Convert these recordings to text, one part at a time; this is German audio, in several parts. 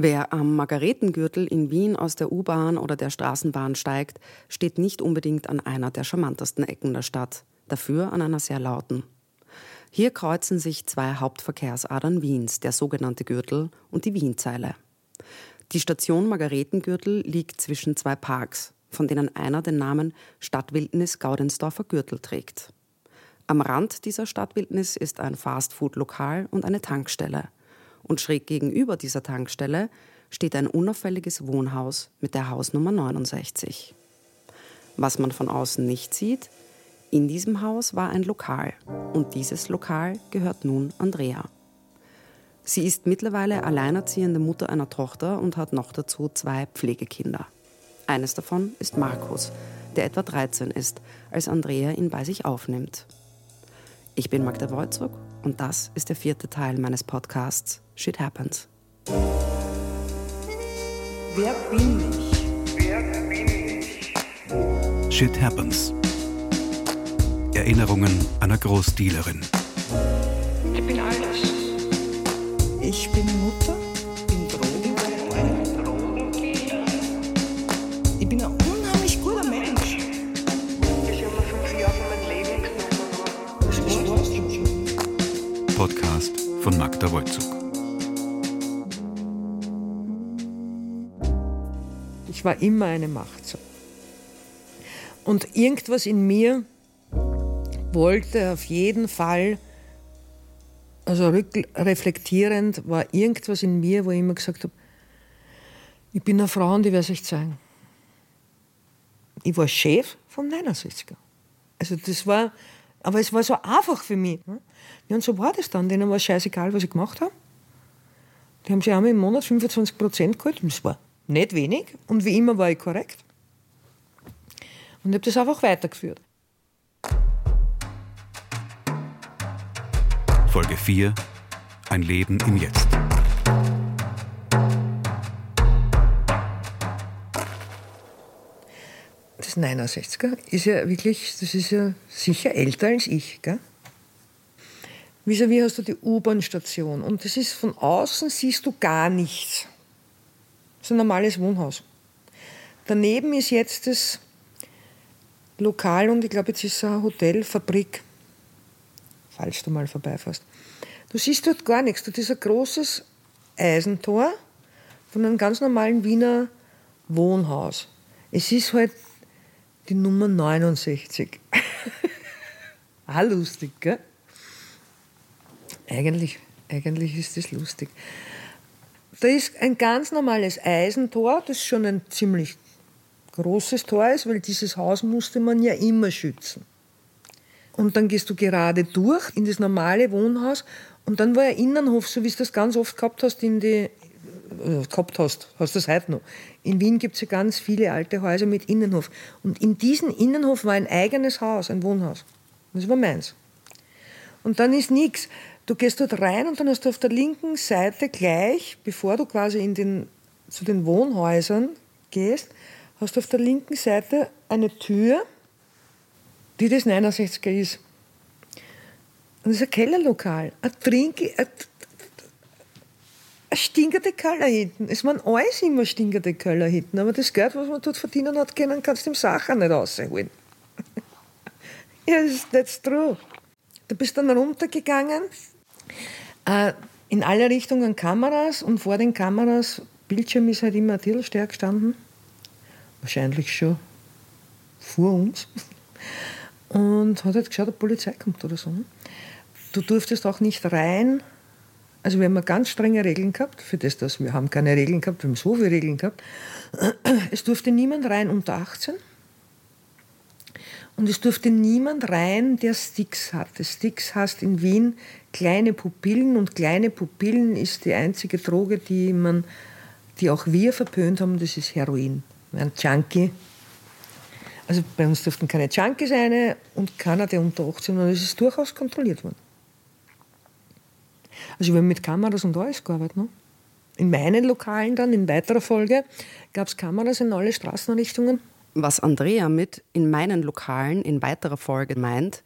Wer am Margaretengürtel in Wien aus der U-Bahn oder der Straßenbahn steigt, steht nicht unbedingt an einer der charmantesten Ecken der Stadt, dafür an einer sehr lauten. Hier kreuzen sich zwei Hauptverkehrsadern Wiens, der sogenannte Gürtel und die Wienzeile. Die Station Margaretengürtel liegt zwischen zwei Parks, von denen einer den Namen Stadtwildnis Gaudensdorfer Gürtel trägt. Am Rand dieser Stadtwildnis ist ein Fastfood-Lokal und eine Tankstelle und schräg gegenüber dieser Tankstelle steht ein unauffälliges Wohnhaus mit der Hausnummer 69. Was man von außen nicht sieht, in diesem Haus war ein Lokal und dieses Lokal gehört nun Andrea. Sie ist mittlerweile alleinerziehende Mutter einer Tochter und hat noch dazu zwei Pflegekinder. Eines davon ist Markus, der etwa 13 ist, als Andrea ihn bei sich aufnimmt. Ich bin Magda Wolzog und das ist der vierte Teil meines Podcasts Shit Happens. Wer bin ich? Wer bin ich? Shit Happens. Erinnerungen einer Großdealerin. Ich bin alles. Ich bin Mutter. Bin Drogendealer. Ich bin ein unheimlich guter Mensch. Ich habe fünf Jahre mein Leben genommen. Podcast von Magda Wolzug. Ich war immer eine Macht. So. Und irgendwas in mir wollte auf jeden Fall, also reflektierend, war irgendwas in mir, wo ich immer gesagt habe, ich bin eine Frau und ich werde es euch zeigen. Ich war Chef vom 69er. Also das war, aber es war so einfach für mich. Ja, und so war das dann. Denen war es scheißegal, was ich gemacht habe. Die haben sich einmal im Monat 25 Prozent geholt. Und das war nicht wenig. Und wie immer war ich korrekt. Und ich habe das einfach weitergeführt. Folge 4 Ein Leben im Jetzt. Das 69er ist ja wirklich, das ist ja sicher älter als ich. Gell? Vis-à-vis hast du die U-Bahn-Station und das ist von außen siehst du gar nichts. Ist ein normales Wohnhaus. Daneben ist jetzt das Lokal und ich glaube, jetzt ist es eine Hotelfabrik. Falls du mal vorbeifährst. Du siehst dort gar nichts. Dort ist ein großes Eisentor von einem ganz normalen Wiener Wohnhaus. Es ist halt die Nummer 69. Auch lustig, gell? Eigentlich, eigentlich ist das lustig. Da ist ein ganz normales Eisentor, das schon ein ziemlich großes Tor ist, weil dieses Haus musste man ja immer schützen. Und dann gehst du gerade durch in das normale Wohnhaus und dann war ein Innenhof, so wie du das ganz oft gehabt hast in die äh, gehabt hast, hast das heute noch. In Wien gibt es ja ganz viele alte Häuser mit Innenhof. Und in diesem Innenhof war ein eigenes Haus, ein Wohnhaus. Das war meins. Und dann ist nichts. Du gehst dort rein und dann hast du auf der linken Seite gleich, bevor du quasi in den, zu den Wohnhäusern gehst, hast du auf der linken Seite eine Tür, die das 69er ist. Und das ist ein Kellerlokal, ein Trink, ein, ein stinkende Keller hinten. Es waren alles immer stinkende Keller hinten, aber das Geld, was man dort verdienen hat können, kannst du im Sacher nicht rausholen. ja, das ist true. Du bist dann runtergegangen, äh, in alle Richtungen Kameras und vor den Kameras, Bildschirm ist halt immer ein bisschen stärker gestanden. Wahrscheinlich schon vor uns und hat halt geschaut, ob Polizei kommt oder so. Ne? Du durftest auch nicht rein. Also wir haben ganz strenge Regeln gehabt, für das, dass wir haben keine Regeln gehabt, wir haben so viele Regeln gehabt. Es durfte niemand rein unter 18. Und es durfte niemand rein, der Sticks hatte. Sticks heißt in Wien kleine Pupillen und kleine Pupillen ist die einzige Droge, die man, die auch wir verpönt haben, das ist Heroin. Ein Junkie also bei uns durften keine Junkies rein und keiner, der unter 18 war. Das ist durchaus kontrolliert worden. Also wir haben mit Kameras und alles gearbeitet. Ne? In meinen Lokalen dann, in weiterer Folge, gab es Kameras in alle Straßenrichtungen. Was Andrea mit in meinen Lokalen in weiterer Folge meint,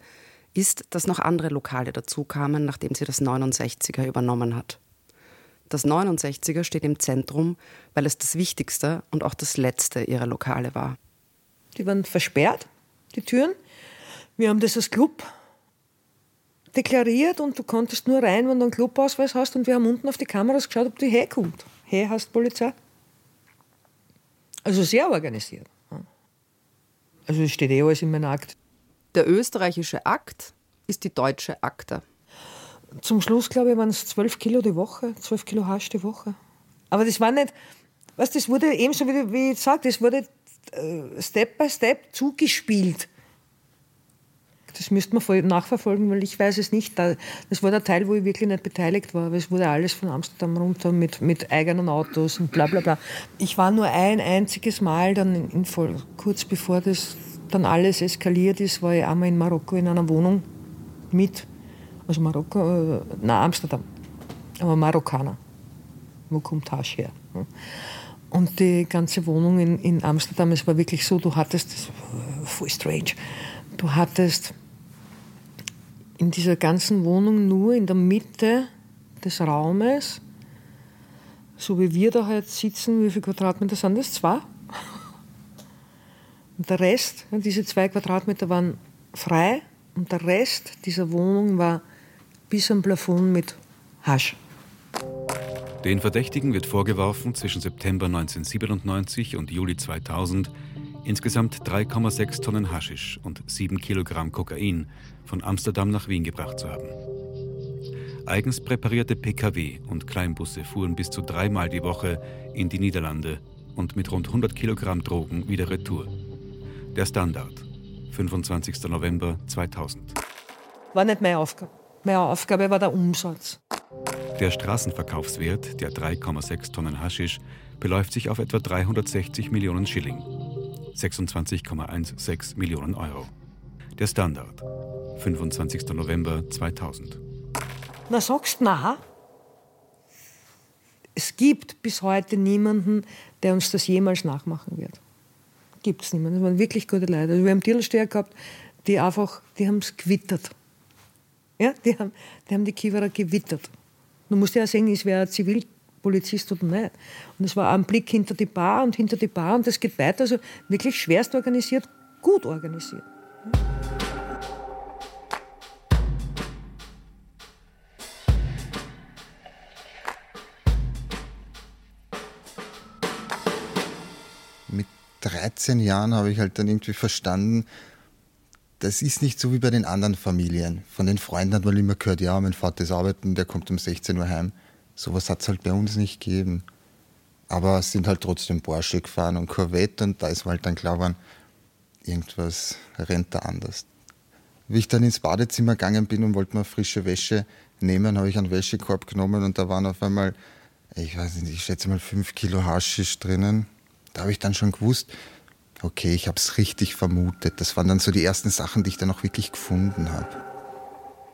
ist, dass noch andere Lokale dazu kamen, nachdem sie das 69er übernommen hat. Das 69er steht im Zentrum, weil es das wichtigste und auch das letzte ihrer Lokale war. Die waren versperrt, die Türen. Wir haben das als Club deklariert und du konntest nur rein, wenn du einen Clubausweis hast. Und wir haben unten auf die Kameras geschaut, ob du herkommst. Hey, hast Polizei? Also sehr organisiert. Also es steht eh alles in meinem Akt. Der österreichische Akt ist die deutsche Akte. Zum Schluss, glaube ich, waren es zwölf Kilo die Woche, zwölf Kilo Hasch die Woche. Aber das war nicht, was das wurde ebenso wie, wie ich sage, das wurde äh, Step by Step zugespielt. Das müsste man nachverfolgen, weil ich weiß es nicht. Das war der Teil, wo ich wirklich nicht beteiligt war. Aber es wurde alles von Amsterdam runter mit, mit eigenen Autos und bla bla bla. Ich war nur ein einziges Mal, dann in, kurz bevor das dann alles eskaliert ist, war ich einmal in Marokko in einer Wohnung mit, also Marokko, äh, na Amsterdam, aber Marokkaner. Wo kommt Hasch her? Und die ganze Wohnung in, in Amsterdam, es war wirklich so, du hattest, das voll strange, du hattest in dieser ganzen Wohnung nur in der Mitte des Raumes, so wie wir da halt sitzen, wie viele Quadratmeter sind das? Zwei? Und der Rest, diese zwei Quadratmeter waren frei und der Rest dieser Wohnung war bis am Plafond mit Hasch. Den Verdächtigen wird vorgeworfen, zwischen September 1997 und Juli 2000 insgesamt 3,6 Tonnen Haschisch und 7 Kilogramm Kokain von Amsterdam nach Wien gebracht zu haben. Eigens präparierte Pkw und Kleinbusse fuhren bis zu dreimal die Woche in die Niederlande und mit rund 100 Kilogramm Drogen wieder retour. Der Standard, 25. November 2000. War nicht meine Aufgabe. Meine Aufgabe war der Umsatz. Der Straßenverkaufswert der 3,6 Tonnen Haschisch beläuft sich auf etwa 360 Millionen Schilling, 26,16 Millionen Euro. Der Standard, 25. November 2000. Na, sagst na? Es gibt bis heute niemanden, der uns das jemals nachmachen wird. Gibt es niemanden. Das waren wirklich gute Leute. Also wir haben Tiersteher gehabt, die einfach, die haben es gewittert. Ja, die haben die, haben die Kiewerer gewittert. Du musst ja sehen, ist wer Zivilpolizist oder nicht. Und es war ein Blick hinter die Bar und hinter die Bar und das geht weiter. Also wirklich schwerst organisiert, gut organisiert. Mit 13 Jahren habe ich halt dann irgendwie verstanden, das ist nicht so wie bei den anderen Familien. Von den Freunden hat man immer gehört, ja, mein Vater ist arbeiten, der kommt um 16 Uhr heim. Sowas hat es halt bei uns nicht gegeben. Aber es sind halt trotzdem Porsche gefahren und Corvette und da ist halt dann klar geworden, irgendwas rennt da anders. Wie ich dann ins Badezimmer gegangen bin und wollte mir frische Wäsche nehmen, habe ich einen Wäschekorb genommen und da waren auf einmal, ich weiß nicht, ich schätze mal fünf Kilo Haschisch drinnen. Da habe ich dann schon gewusst, okay, ich habe es richtig vermutet. Das waren dann so die ersten Sachen, die ich dann auch wirklich gefunden habe.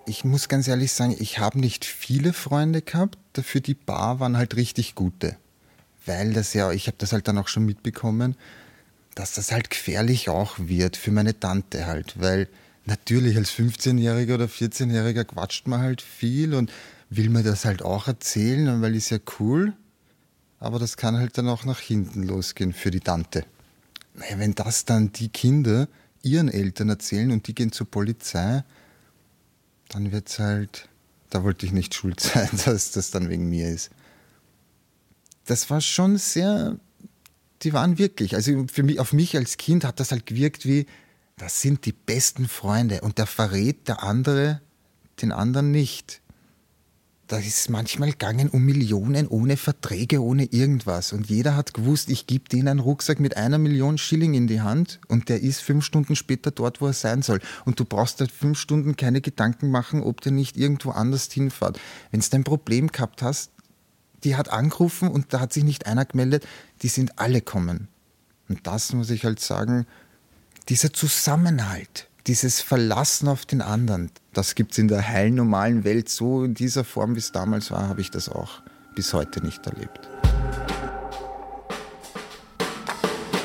Ich muss ganz ehrlich sagen, ich habe nicht viele Freunde gehabt, dafür die Bar waren halt richtig gute. Weil das ja, ich habe das halt dann auch schon mitbekommen, dass das halt gefährlich auch wird für meine Tante halt, weil natürlich als 15-Jähriger oder 14-Jähriger quatscht man halt viel und will mir das halt auch erzählen, weil ist ja cool, aber das kann halt dann auch nach hinten losgehen für die Tante. Naja, wenn das dann die Kinder ihren Eltern erzählen und die gehen zur Polizei, dann wird es halt, da wollte ich nicht schuld sein, dass das dann wegen mir ist. Das war schon sehr, die waren wirklich, also für mich, auf mich als Kind hat das halt gewirkt wie, das sind die besten Freunde und der verrät der andere den anderen nicht da ist manchmal gegangen um Millionen ohne Verträge, ohne irgendwas. Und jeder hat gewusst, ich gebe denen einen Rucksack mit einer Million Schilling in die Hand und der ist fünf Stunden später dort, wo er sein soll. Und du brauchst halt fünf Stunden keine Gedanken machen, ob der nicht irgendwo anders hinfährt. Wenn du ein Problem gehabt hast, die hat angerufen und da hat sich nicht einer gemeldet, die sind alle kommen. Und das muss ich halt sagen, dieser Zusammenhalt, dieses Verlassen auf den anderen, das gibt es in der heilen, normalen Welt so in dieser Form, wie es damals war, habe ich das auch bis heute nicht erlebt.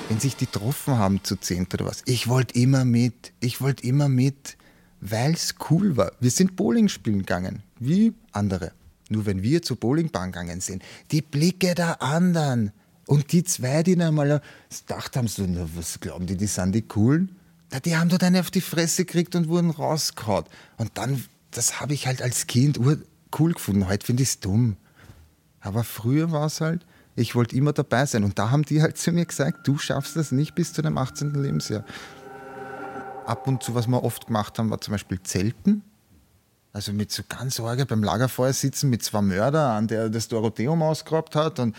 Wenn sich die getroffen haben zu zehnt oder was, ich wollte immer mit, ich wollte immer mit, weil es cool war. Wir sind Bowling spielen gegangen, wie andere. Nur wenn wir zur Bowlingbahn gegangen sind, die Blicke der anderen. Und die zwei, die dann mal gedacht haben, so, na, was glauben die, die sind die Coolen? Die haben dort eine auf die Fresse gekriegt und wurden rausgehauen. Und dann, das habe ich halt als Kind cool gefunden. Heute finde ich es dumm. Aber früher war es halt, ich wollte immer dabei sein. Und da haben die halt zu mir gesagt, du schaffst das nicht bis zu deinem 18. Lebensjahr. Ab und zu, was wir oft gemacht haben, war zum Beispiel Zelten. Also mit so ganz Sorge beim Lagerfeuer sitzen mit zwei Mördern, der das Dorotheum ausgeraubt hat. Und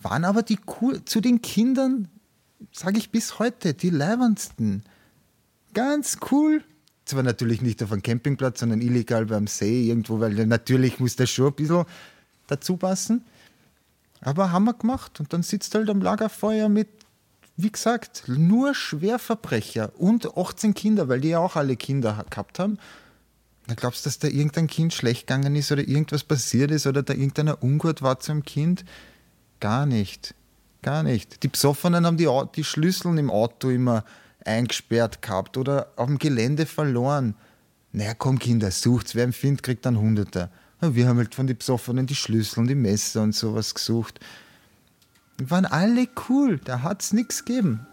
waren aber die cool, zu den Kindern, sage ich bis heute, die leibendsten. Ganz cool. Zwar natürlich nicht auf einem Campingplatz, sondern illegal beim See irgendwo, weil natürlich muss das schon ein bisschen dazu passen. Aber haben wir gemacht. Und dann sitzt halt am Lagerfeuer mit, wie gesagt, nur Schwerverbrecher und 18 Kinder, weil die ja auch alle Kinder gehabt haben. Da glaubst du, dass da irgendein Kind schlecht gegangen ist oder irgendwas passiert ist oder da irgendeiner Ungut war zum Kind? Gar nicht. Gar nicht. Die Besoffenen haben die, die Schlüssel im Auto immer eingesperrt gehabt oder auf dem Gelände verloren. Naja, komm Kinder, sucht's. Wer einen findet, kriegt dann Hunderte. Wir haben halt von den Besoffenen die Schlüssel und die Messer und sowas gesucht. Die waren alle cool, da hat's nichts gegeben.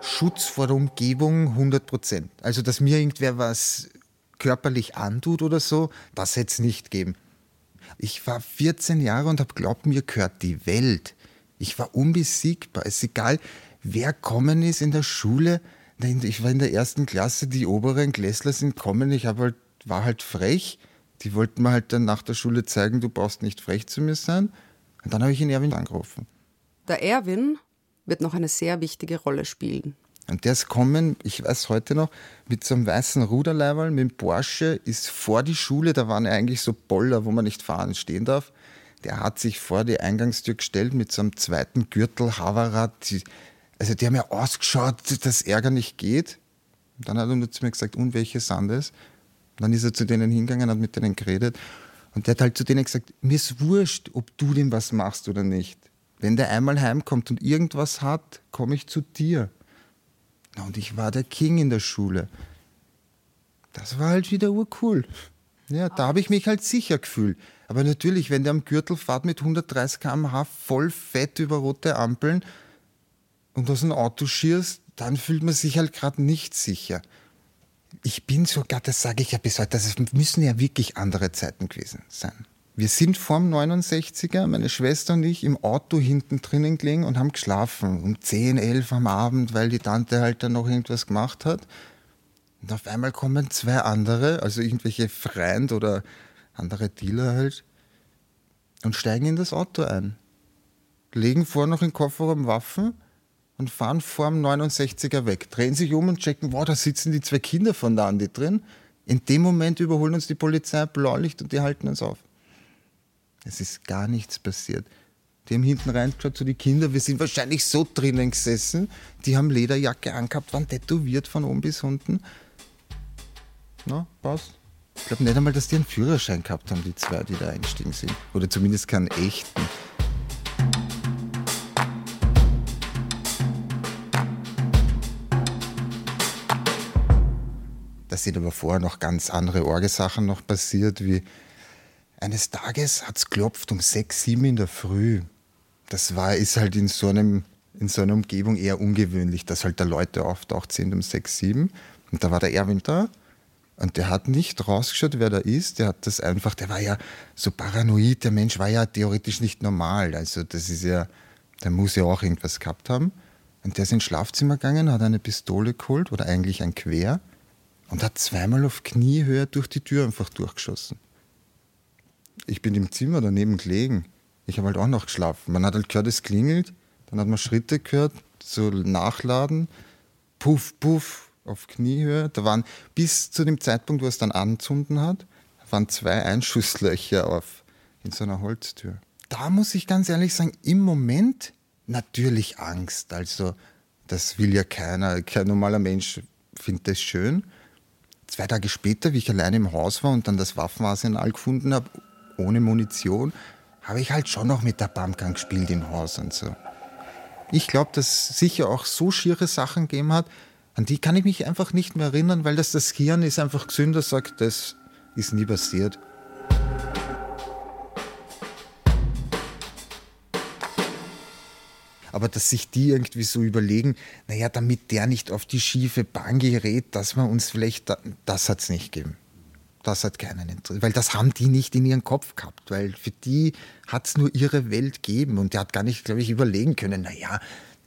Schutz vor der Umgebung 100 Prozent. Also, dass mir irgendwer was körperlich antut oder so, das hätte es nicht geben. Ich war 14 Jahre und habe glaubt, mir gehört die Welt. Ich war unbesiegbar. Es ist egal, wer kommen ist in der Schule. Ich war in der ersten Klasse, die oberen Klässler sind kommen. Ich halt, war halt frech. Die wollten mir halt dann nach der Schule zeigen, du brauchst nicht frech zu mir sein. Und dann habe ich ihn Erwin angerufen. Der Erwin wird noch eine sehr wichtige Rolle spielen. Und der ist kommen, ich weiß heute noch, mit so einem weißen Ruderleiberl, mit dem Porsche, ist vor die Schule, da waren eigentlich so Boller, wo man nicht fahren stehen darf. Der hat sich vor die Eingangstür gestellt mit so einem zweiten Gürtel, Haverrad. Also die haben ja ausgeschaut, dass Ärger nicht geht. Und dann hat er zu mir gesagt, und welche sind das? dann ist er zu denen hingegangen, hat mit denen geredet. Und der hat halt zu denen gesagt, mir ist wurscht, ob du dem was machst oder nicht. Wenn der einmal heimkommt und irgendwas hat, komme ich zu dir. Und ich war der King in der Schule. Das war halt wieder urcool. Ja, da habe ich mich halt sicher gefühlt. Aber natürlich, wenn der am Gürtel fährt mit 130 km/h voll fett über rote Ampeln und aus dem Auto schierst, dann fühlt man sich halt gerade nicht sicher. Ich bin sogar, das sage ich ja bis heute, das müssen ja wirklich andere Zeiten gewesen sein. Wir sind vorm 69er, meine Schwester und ich, im Auto hinten drinnen gelegen und haben geschlafen. Um 10, 11 am Abend, weil die Tante halt dann noch irgendwas gemacht hat. Und auf einmal kommen zwei andere, also irgendwelche Freund oder andere Dealer halt, und steigen in das Auto ein. Legen vor noch im Kofferraum Waffen und fahren vorm 69er weg. Drehen sich um und checken, wow, da sitzen die zwei Kinder von der Andi drin. In dem Moment überholen uns die Polizei, Blaulicht und die halten uns auf. Es ist gar nichts passiert. Die haben hinten reingeschaut, so die Kinder, wir sind wahrscheinlich so drinnen gesessen. Die haben Lederjacke angehabt, waren tätowiert von oben bis unten. Na, passt. Ich glaube nicht einmal, dass die einen Führerschein gehabt haben, die zwei, die da eingestiegen sind. Oder zumindest keinen echten. Da sind aber vorher noch ganz andere Orgesachen noch passiert, wie eines Tages hat es klopft um sechs, sieben in der Früh. Das war, ist halt in so, einem, in so einer Umgebung eher ungewöhnlich, dass halt da Leute auftaucht sind um sechs, sieben. Und da war der Erwin da und der hat nicht rausgeschaut, wer da ist. Der hat das einfach, der war ja so paranoid. Der Mensch war ja theoretisch nicht normal. Also das ist ja, der muss ja auch irgendwas gehabt haben. Und der ist ins Schlafzimmer gegangen, hat eine Pistole geholt oder eigentlich ein Quer und hat zweimal auf Kniehöhe durch die Tür einfach durchgeschossen ich bin im Zimmer daneben gelegen. Ich habe halt auch noch geschlafen. Man hat halt gehört, es klingelt, dann hat man Schritte gehört, so nachladen, puff, puff, auf Kniehöhe. Da waren bis zu dem Zeitpunkt, wo es dann anzünden hat, waren zwei Einschusslöcher auf in so einer Holztür. Da muss ich ganz ehrlich sagen, im Moment natürlich Angst. Also das will ja keiner, kein normaler Mensch findet das schön. Zwei Tage später, wie ich allein im Haus war und dann das Waffenarsenal gefunden habe, ohne Munition, habe ich halt schon noch mit der Pumpgun gespielt im Haus und so. Ich glaube, dass es sicher auch so schiere Sachen gegeben hat, an die kann ich mich einfach nicht mehr erinnern, weil das das Hirn ist einfach gesünder sagt, das ist nie passiert. Aber dass sich die irgendwie so überlegen, naja, damit der nicht auf die schiefe Bahn gerät, dass man uns vielleicht, da, das hat es nicht gegeben. Das hat keinen interessiert, weil das haben die nicht in ihren Kopf gehabt, weil für die hat es nur ihre Welt gegeben und der hat gar nicht, glaube ich, überlegen können, naja,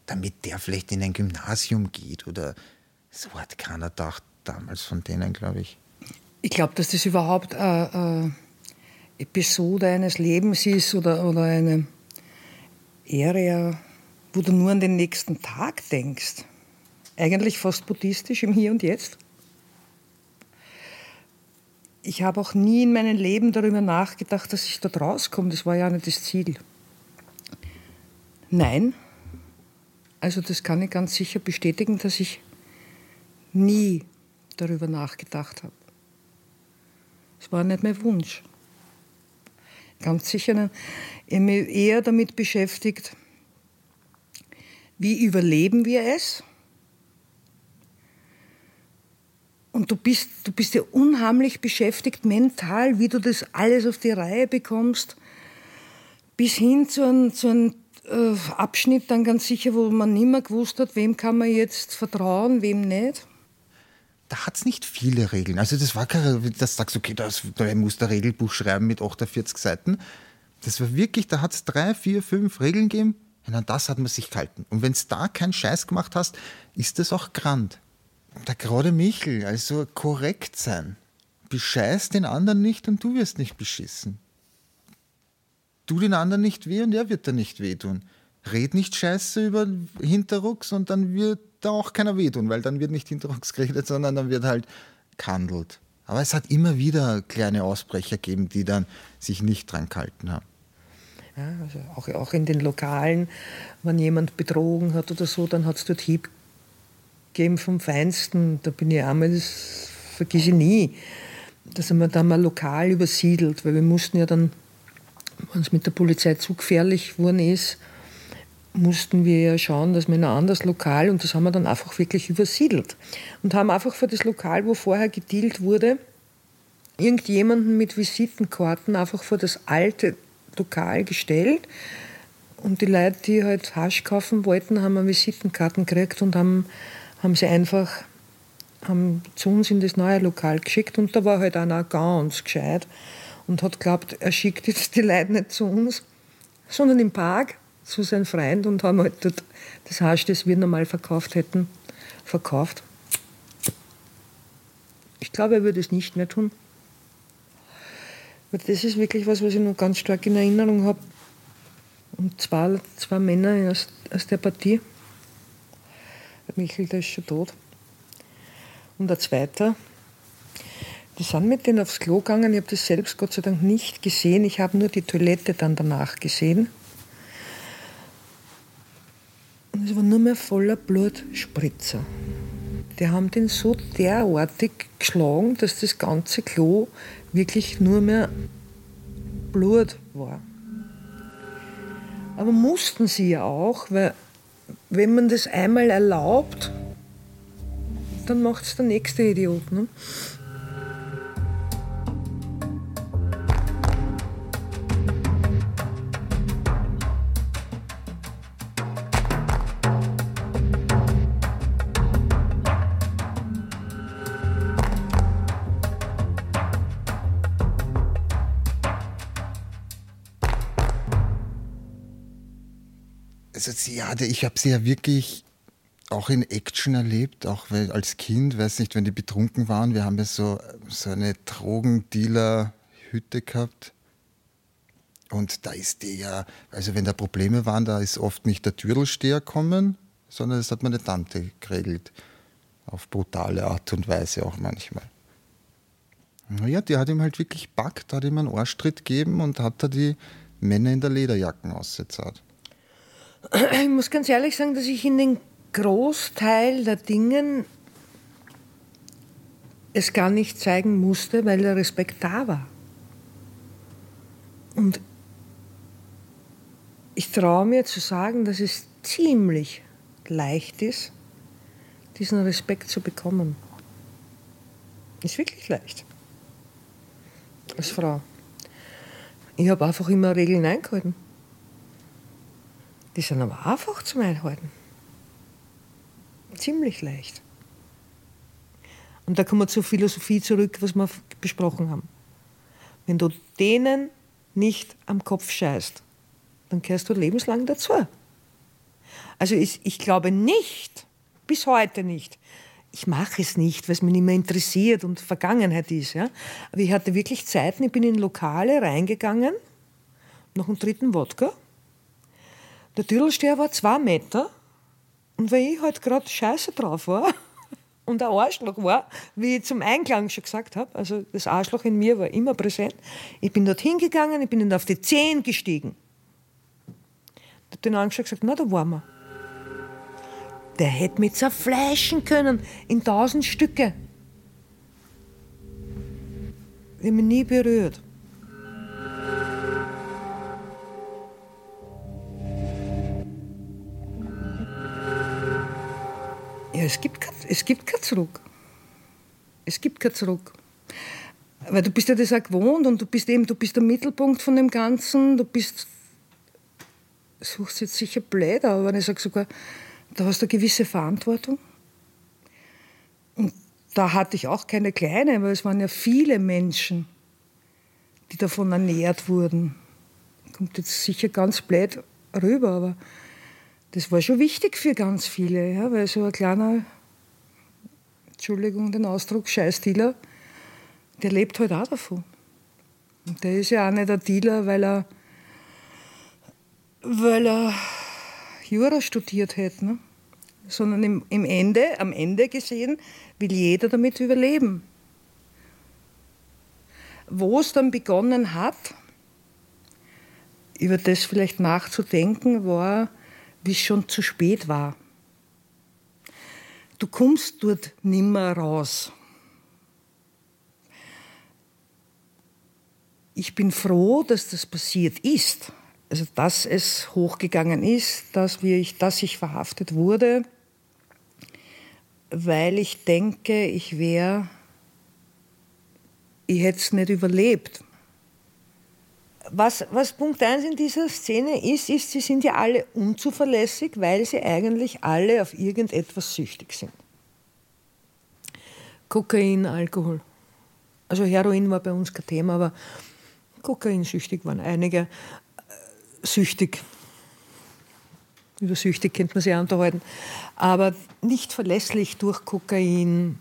damit der vielleicht in ein Gymnasium geht oder so hat keiner gedacht damals von denen, glaube ich. Ich glaube, dass das überhaupt eine Episode eines Lebens ist oder, oder eine Area, wo du nur an den nächsten Tag denkst. Eigentlich fast buddhistisch im Hier und Jetzt. Ich habe auch nie in meinem Leben darüber nachgedacht, dass ich dort rauskomme. Das war ja nicht das Ziel. Nein. Also das kann ich ganz sicher bestätigen, dass ich nie darüber nachgedacht habe. Es war nicht mein Wunsch. Ganz sicher mich eher damit beschäftigt, wie überleben wir es? Und du bist, du bist ja unheimlich beschäftigt mental, wie du das alles auf die Reihe bekommst, bis hin zu einem, zu einem äh, Abschnitt dann ganz sicher, wo man nicht mehr gewusst hat, wem kann man jetzt vertrauen, wem nicht da hat es nicht viele Regeln. Also das war keine, dass du sagst, okay, das, da muss der Regelbuch schreiben mit 48 Seiten. Das war wirklich, da hat es drei, vier, fünf Regeln gegeben. Und an das hat man sich gehalten. Und wenn es da keinen Scheiß gemacht hast, ist das auch grand. Der gerade Michel, also korrekt sein. Bescheiß den anderen nicht und du wirst nicht beschissen. Tu den anderen nicht weh und er wird dir nicht wehtun. Red nicht Scheiße über Hinterrucks und dann wird da auch keiner wehtun, weil dann wird nicht hinterrücks geredet, sondern dann wird halt gehandelt. Aber es hat immer wieder kleine Ausbrecher gegeben, die dann sich nicht dran gehalten haben. Ja, also auch, auch in den Lokalen, wenn jemand betrogen hat oder so, dann hat es dort Hieb gegeben vom Feinsten. Da bin ich einmal, das vergesse ich nie, dass man da mal lokal übersiedelt, weil wir mussten ja dann, wenn es mit der Polizei zu gefährlich geworden ist, mussten wir ja schauen, dass wir in ein anderes Lokal, und das haben wir dann einfach wirklich übersiedelt. Und haben einfach für das Lokal, wo vorher gedealt wurde, irgendjemanden mit Visitenkarten einfach vor das alte Lokal gestellt. Und die Leute, die halt Hasch kaufen wollten, haben Visitenkarten gekriegt und haben, haben sie einfach haben zu uns in das neue Lokal geschickt. Und da war halt einer ganz gescheit und hat geglaubt, er schickt jetzt die Leute nicht zu uns, sondern im Park zu seinem Freund und haben halt dort das Hasch, das wir normal verkauft hätten, verkauft. Ich glaube, er würde es nicht mehr tun. Das ist wirklich was, was ich noch ganz stark in Erinnerung habe. Und zwei, zwei Männer aus, aus der Partie. Michael, der ist schon tot. Und der zweite, die sind mit denen aufs Klo gegangen. Ich habe das selbst Gott sei Dank nicht gesehen. Ich habe nur die Toilette dann danach gesehen. Und es war nur mehr voller Blutspritzer. Die haben den so derartig geschlagen, dass das ganze Klo wirklich nur mehr Blut war. Aber mussten sie ja auch, weil wenn man das einmal erlaubt, dann macht es der nächste Idiot. Ne? Ja, ich habe sie ja wirklich auch in Action erlebt, auch als Kind, weiß nicht, wenn die betrunken waren, wir haben ja so, so eine Drogendealer-Hütte gehabt. Und da ist die ja, also wenn da Probleme waren, da ist oft nicht der Türlsteher kommen, sondern das hat meine Tante geregelt. Auf brutale Art und Weise auch manchmal. Naja, die hat ihm halt wirklich packt, hat ihm einen Arschtritt gegeben und hat da die Männer in der Lederjacken ausgezahlt. Ich muss ganz ehrlich sagen, dass ich in den Großteil der Dinge es gar nicht zeigen musste, weil der Respekt da war. Und ich traue mir zu sagen, dass es ziemlich leicht ist, diesen Respekt zu bekommen. Ist wirklich leicht. Als Frau. Ich habe einfach immer Regeln eingehalten. Die sind aber einfach zum Einhalten. Ziemlich leicht. Und da kommen wir zur Philosophie zurück, was wir besprochen haben. Wenn du denen nicht am Kopf scheißt, dann kehrst du lebenslang dazu. Also ich, ich glaube nicht, bis heute nicht, ich mache es nicht, weil es mich nicht mehr interessiert und Vergangenheit ist. Ja? Aber ich hatte wirklich Zeiten, ich bin in Lokale reingegangen, noch einen dritten Wodka. Der Türlsteher war zwei Meter und weil ich halt gerade scheiße drauf war und ein Arschloch war, wie ich zum Einklang schon gesagt habe, also das Arschloch in mir war immer präsent, ich bin dort hingegangen, ich bin dann auf die Zehen gestiegen. Ich habe den angeschaut gesagt, na, da waren wir. Der hätte mich zerfleischen können in tausend Stücke. Ich habe mich nie berührt. Es gibt, es gibt kein Zurück. Es gibt kein Zurück. Weil du bist ja das auch gewohnt und du bist eben, du bist der Mittelpunkt von dem Ganzen. Du bist, suchst jetzt sicher blöd, aber ich sage sogar, da hast du eine gewisse Verantwortung. Und da hatte ich auch keine kleine, weil es waren ja viele Menschen, die davon ernährt wurden. Kommt jetzt sicher ganz blöd rüber, aber das war schon wichtig für ganz viele, ja, weil so ein kleiner, Entschuldigung den Ausdruck, Scheißdealer, der lebt halt auch davon. Und der ist ja auch nicht ein Dealer, weil er, weil er Jura studiert hätte, ne? sondern im, im Ende, am Ende gesehen, will jeder damit überleben. Wo es dann begonnen hat, über das vielleicht nachzudenken, war, wie es schon zu spät war. Du kommst dort nimmer raus. Ich bin froh, dass das passiert ist also dass es hochgegangen ist, dass, wir, dass ich verhaftet wurde, weil ich denke, ich wäre, ich hätte es nicht überlebt. Was, was Punkt 1 in dieser Szene ist, ist, sie sind ja alle unzuverlässig, weil sie eigentlich alle auf irgendetwas süchtig sind. Kokain, Alkohol. Also Heroin war bei uns kein Thema, aber kokainsüchtig waren einige süchtig. Über süchtig könnte man sich unterhalten. Aber nicht verlässlich durch Kokain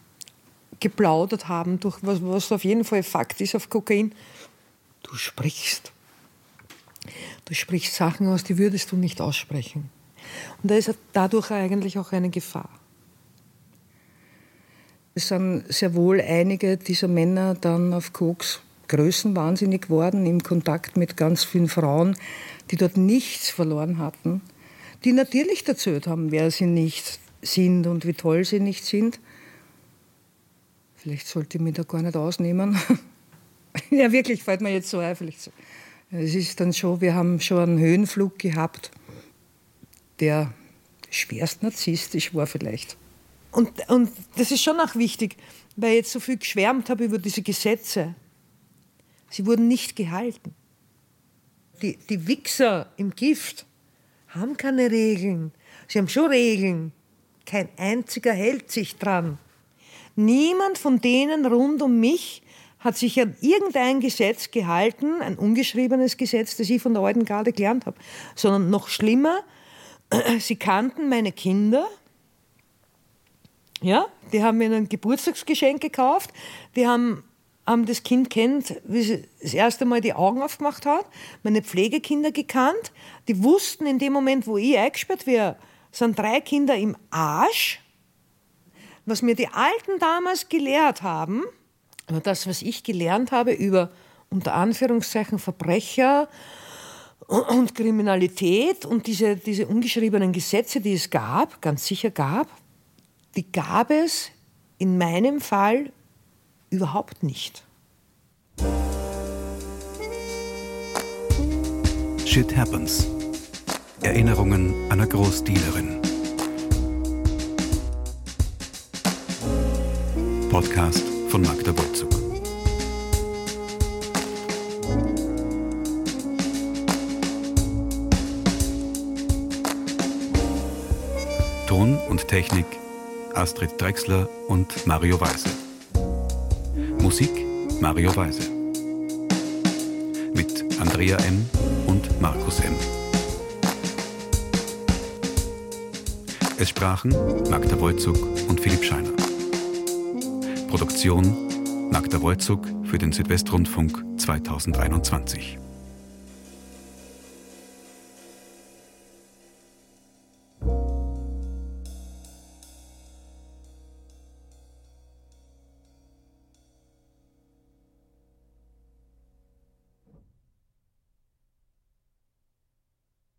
geplaudert haben, durch was, was auf jeden Fall Fakt ist auf Kokain. Du sprichst. Du sprichst Sachen aus, die würdest du nicht aussprechen. Und da ist dadurch eigentlich auch eine Gefahr. Es sind sehr wohl einige dieser Männer dann auf Koks größenwahnsinnig geworden im Kontakt mit ganz vielen Frauen, die dort nichts verloren hatten, die natürlich erzählt haben, wer sie nicht sind und wie toll sie nicht sind. Vielleicht sollte ich mich da gar nicht ausnehmen. ja, wirklich, fällt mir jetzt so ein. Vielleicht so. Es ist dann schon, wir haben schon einen Höhenflug gehabt, der schwerst narzisstisch war vielleicht. Und, und das ist schon auch wichtig, weil ich jetzt so viel geschwärmt habe über diese Gesetze. Sie wurden nicht gehalten. Die, die Wichser im Gift haben keine Regeln. Sie haben schon Regeln. Kein einziger hält sich dran. Niemand von denen rund um mich hat sich an irgendein Gesetz gehalten, ein ungeschriebenes Gesetz, das ich von der alten Garde gelernt habe, sondern noch schlimmer, sie kannten meine Kinder, ja, die haben mir ein Geburtstagsgeschenk gekauft, die haben ähm, das Kind kennt, wie sie das erste Mal die Augen aufgemacht hat, meine Pflegekinder gekannt, die wussten in dem Moment, wo ich eingesperrt wäre, sind drei Kinder im Arsch. Was mir die Alten damals gelehrt haben, aber das, was ich gelernt habe über unter Anführungszeichen Verbrecher und Kriminalität und diese, diese ungeschriebenen Gesetze, die es gab, ganz sicher gab, die gab es in meinem Fall Überhaupt nicht. Shit Happens. Erinnerungen einer Großdealerin. Podcast von Magda Bolzug. Ton und Technik Astrid Drexler und Mario Weise. Musik Mario Weise. Mit Andrea M. und Markus M. Es sprachen Magda Wolzug und Philipp Scheiner. Produktion Magda Wolzug für den Südwestrundfunk 2021.